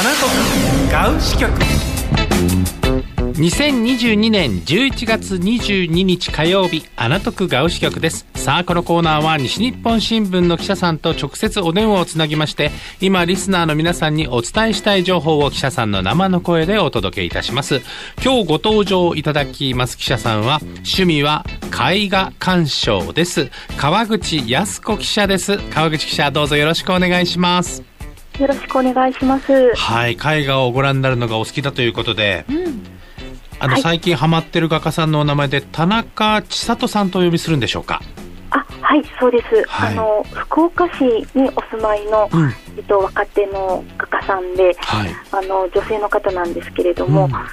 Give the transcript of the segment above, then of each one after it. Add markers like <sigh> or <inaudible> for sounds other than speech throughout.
アナトクガウ支局。2022年11月22日火曜日アナトクガウ支局です。さあこのコーナーは西日本新聞の記者さんと直接お電話をつなぎまして今リスナーの皆さんにお伝えしたい情報を記者さんの生の声でお届けいたします。今日ご登場いただきます記者さんは趣味は絵画鑑賞です。川口靖子記者です。川口記者どうぞよろしくお願いします。よろしくお願いします。はい絵画をご覧になるのがお好きだということで、あの、はい。最近ハマってる画家さんのお名前で田中千里さんとお呼びするんでしょうか？あ、はい、そうです。はい。あの福岡市にお住まいの、うん。えっと若手の画家さんで、はい。あの女性の方なんですけれども、うん。あ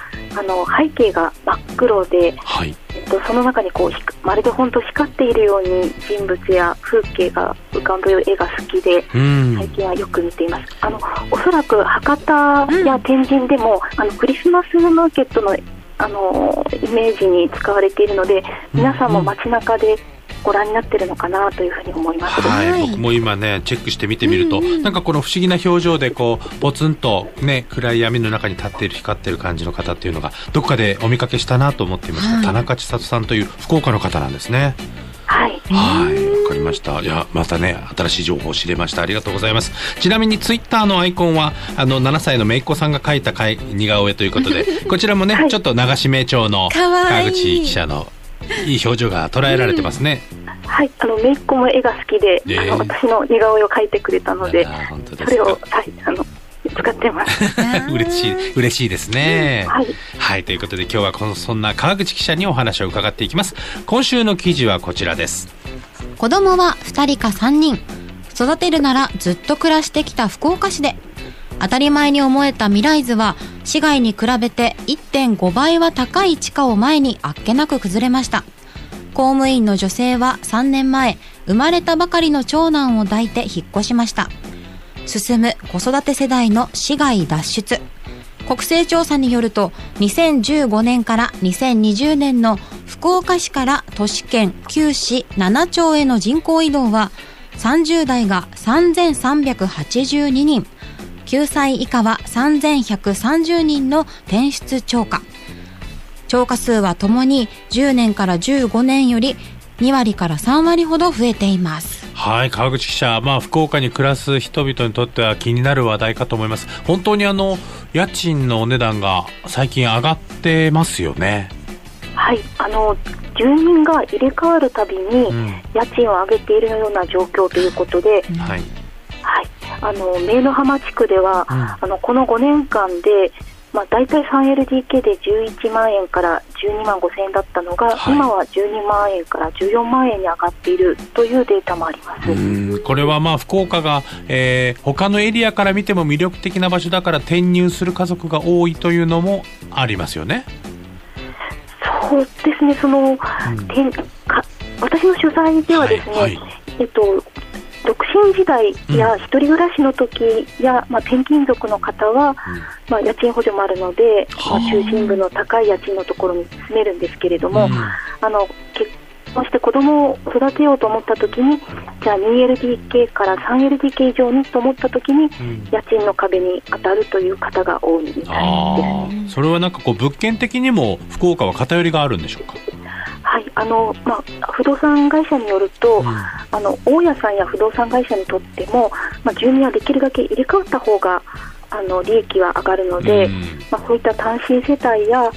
の背景が真っ黒で、はいとその中にこうまるで本当光っているように人物や風景が浮かぶ絵が好きで。うん最近はよく見ています。あのおそらく博多や天神でも、あのクリスマスマーケットのあのイメージに使われているので、皆さんも街中でご覧になってるのかなというふうに思います。はい、はい。僕も今ねチェックして見てみると、なんかこの不思議な表情でこうポツンとね暗い闇の中に立っている光っている感じの方っていうのがどこかでお見かけしたなと思っていました、はい。田中千里さんという福岡の方なんですね。はい。はい。わかりました。いやまたね新しい情報を知れました。ありがとうございます。ちなみにツイッターのアイコンはあの7歳の姪っ子さんが描いたかい似顔絵ということで <laughs> こちらもね、はい。ちょっと流し目調の川口記者のいい表情が捉えられてますね、はい、あの姪っ子も絵が好きで、ええあの私の似顔絵を描いてくれたのであら本当ですか。それをはいあの使ってます。<laughs> 嬉しい嬉しいですね、はい。はいということで今日はこのそんな川口記者にお話を伺っていきます。今週の記事はこちらです。子供は2人か3人。育てるならずっと暮らしてきた福岡市で当たり前に思えた未来図は市外に比べて1.5倍は高い地価を前にあっけなく崩れました。公務員の女性は3年前生まれたばかりの長男を抱いて引っ越しました。進む子育て世代の市外脱出。国勢調査によると2015年から2020年の福岡市から都市圏9市7町への人口移動は30代が3382人。9歳以下は3130人の転出超過。超過数はともに10年から15年より2割から3割ほど増えています。はい川口記者、まあ、福岡に暮らす人々にとっては気になる話題かと思います。本当にあの家賃のお値段が最近上がってますよね。はい、あの住民が入れ替わるたびにん。家賃を上げているような状況ということで、はい。はい、あの明の浜地区では、あのこの5年間で、まあ、大体 3LDK で11万円から12万5千円だったのが、はい。今は12万円から14万円に上がっているというデータもあります。うん。これはまあ福岡が、えー他のエリアから見ても魅力的な場所だから転入する家族が多いというのもありますよね。そうですね、その、てん。か私の取材ではですね、はいはい。えっと、独身時代や一人暮らしの時や、まあ、転勤族の方は、まあ、家賃補助もあるので、まあ、中心部の高い家賃のところに住めるんですけれども、うん。あの結婚して子供を育てようと思った時にじゃあ 2LDK から 3LDK 以上にと思った時に、ん。家賃の壁に当たるという方が多いみたいです。ああ、それはなんかこう物件的にも福岡は偏りがあるんでしょうか？はいあのまあ、不動産会社によると、あの大家さんや不動産会社にとっても、まあ、住民はできるだけ入れ替わった方があの利益は上がるので、うんまあ、そういった単身世帯や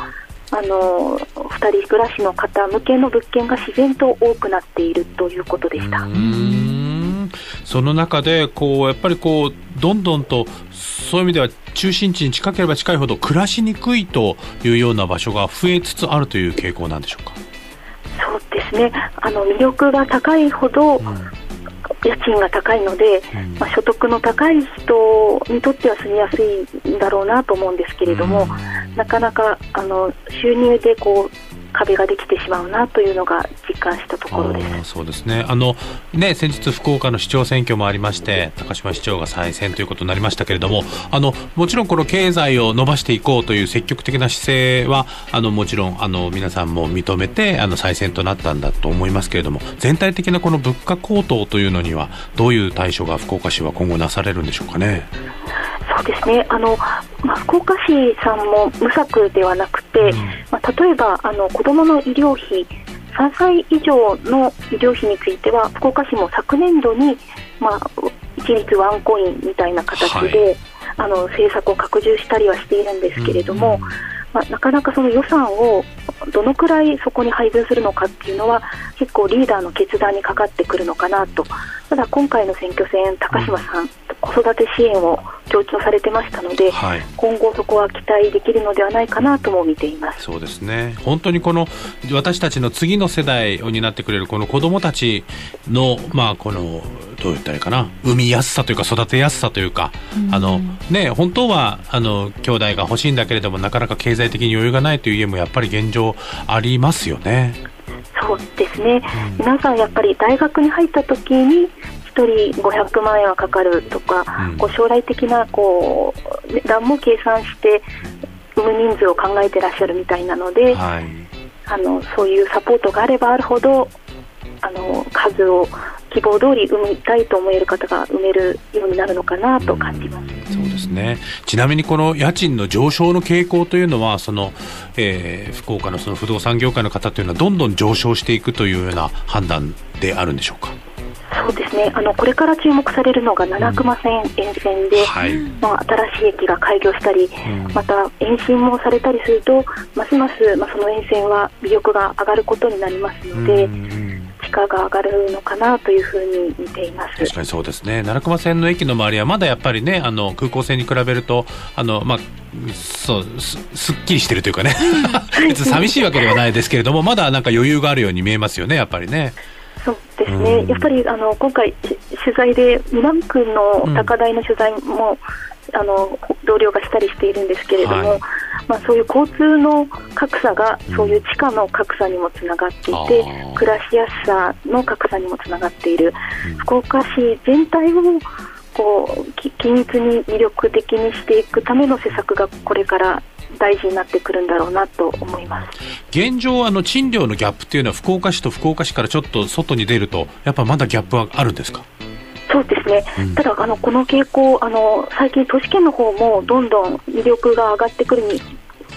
あの2人暮らしの方向けの物件が自然と多くなっているということでした。うーんその中でこうやっぱりこうどんどんとそういう意味では中心地に近ければ近いほど暮らしにくいというような場所が増えつつあるという傾向なんでしょうか？ですねあの魅力が高いほど、家賃が高いので、うん。まあ、所得の高い人にとっては住みやすいんだろうなと思うんですけれども、なかなかあの収入でこう壁ができてしまうなというのが実感したところです。そうですねあのね先日福岡の市長選挙もありまして高島市長が再選ということになりましたけれどもあのもちろんこの経済を伸ばしていこうという積極的な姿勢はあのもちろんあの皆さんも認めてあの再選となったんだと思いますけれども全体的なこの物価高騰というのにはどういう対処が福岡市は今後なされるんでしょうかね。そうですね。あの、まあ、福岡市さんも無策ではなくて、うん、まあ、例えばあの子どもの医療費3歳以上の医療費については福岡市も昨年度に、まあ、一律ワンコインみたいな形で、はい、あの政策を拡充したりはしているんですけれども、うん、まあ、なかなかその予算をどのくらいそこに配分するのかっていうのは結構リーダーの決断にかかってくるのかなと。ただ今回の選挙戦高島さん、うん、子育て支援を強調されてましたので、はい、今後そこは期待できるのではないかなとも見ています。そうですね。本当にこの私たちの次の世代を担ってくれるこの子どもたちのまあこのどう言ったらいいかな？産みやすさというか育てやすさというか、あのね本当はあの兄弟が欲しいんだけれどもなかなか経済的に余裕がないという家もやっぱり現状ありますよね。そうですね、うん、皆さんやっぱり大学に入った時に1人500万円はかかるとか、うん、こう将来的なこう値段も計算して産む人数を考えてらっしゃるみたいなので、はい、あのそういうサポートがあればあるほどあの数を希望通り産みたいと思える方が産めるようになるのかなと感じます。そうですね。ちなみにこの家賃の上昇の傾向というのはその、えー、福岡のその不動産業界の方というのはどんどん上昇していくというような判断であるんでしょうか？そうですね。あのこれから注目されるのが七熊線沿線で、うん。はい、まあ、新しい駅が開業したり、うん、また延伸もされたりするとますます、まあ、その沿線は魅力が上がることになりますので。うん価が上がるのかなというふうに見ています。確かにそうですね。奈良駒線の駅の周りはまだやっぱりねあの空港線に比べるとあの、まあ、そうすすっきりしてるというかね。<laughs> 別に寂しいわけではないですけれどもまだなんか余裕があるように見えますよねやっぱりね。そうですね、うん、やっぱりあの今回、取材で南区の高台の取材も、うん、あの同僚がしたりしているんですけれども、はい。まあ、そういう交通の格差がそういう地下の格差にもつながっていて、うん、暮らしやすさの格差にもつながっている、うん、福岡市全体をこう均一に魅力的にしていくための施策がこれから大事になってくるんだろうなと思います。現状、あの賃料のギャップというのは福岡市と福岡市からちょっと外に出るとやっぱまだギャップはあるんですか？そうですね、うん、ただあの、この傾向あの、最近、都市圏の方もどんどん魅力が上がってくるに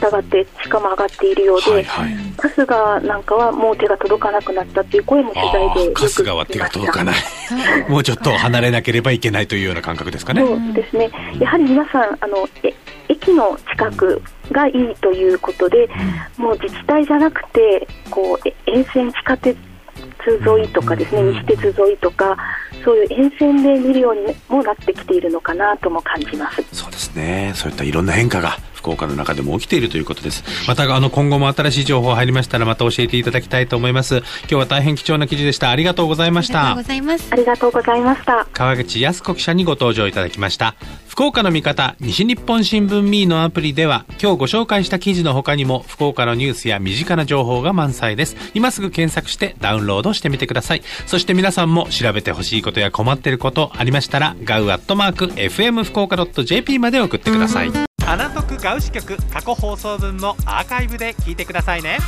従って地価も上がっているようで、はいはい、春日なんかはもう手が届かなくなったっていう声も取材で春日は手が届かない。<laughs> もうちょっと離れなければいけないというような感覚ですかね。そうですね。やはり皆さんあのえ駅の近くがいいということで、うん、もう自治体じゃなくてこう沿線地下鉄沿いとかですね、西鉄沿いとか、そういう沿線で見るようにもなってきているのかなとも感じます。そうですね。そういったいろんな変化が福岡の中でも起きているということです。またあの今後も新しい情報入りましたらまた教えていただきたいと思います。今日は大変貴重な記事でした。ありがとうございました。ありがとうございます。ありがとうございました。川口靖子記者にご登場いただきました。福岡の味方西日本新聞ミーのアプリでは今日ご紹介した記事の他にも福岡のニュースや身近な情報が満載です。今すぐ検索してダウンロードしてみてください。そして皆さんも調べてほしいことや困ってることありましたらガウアットマーク FM 福岡 .jp まで送ってください。アナトクガウ支局過去放送分もアーカイブで聞いてくださいね